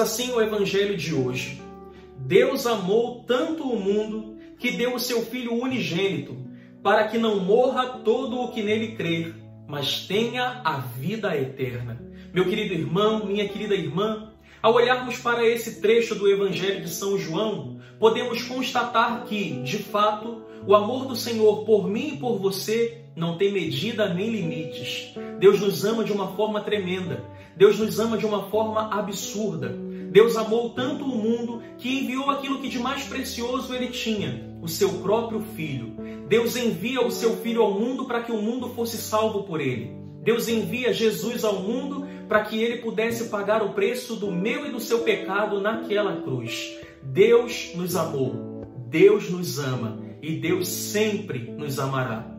assim o evangelho de hoje: Deus amou tanto o mundo que deu o seu Filho unigênito, para que não morra todo o que nele crer, mas tenha a vida eterna. Meu querido irmão, minha querida irmã, ao olharmos para esse trecho do Evangelho de São João, podemos constatar que, de fato, o amor do Senhor por mim e por você não tem medida nem limites. Deus nos ama de uma forma tremenda. Deus nos ama de uma forma absurda. Deus amou tanto o mundo que enviou aquilo que de mais precioso ele tinha, o seu próprio filho. Deus envia o seu filho ao mundo para que o mundo fosse salvo por ele. Deus envia Jesus ao mundo para que ele pudesse pagar o preço do meu e do seu pecado naquela cruz. Deus nos amou, Deus nos ama e Deus sempre nos amará.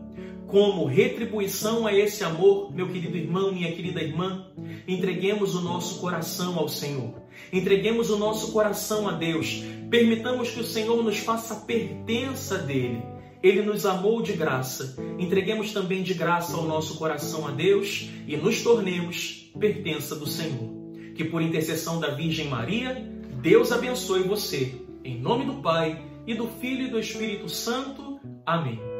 Como retribuição a esse amor, meu querido irmão, minha querida irmã, entreguemos o nosso coração ao Senhor. Entreguemos o nosso coração a Deus. Permitamos que o Senhor nos faça pertença dele. Ele nos amou de graça. Entreguemos também de graça o nosso coração a Deus e nos tornemos pertença do Senhor. Que por intercessão da Virgem Maria, Deus abençoe você. Em nome do Pai, e do Filho e do Espírito Santo. Amém.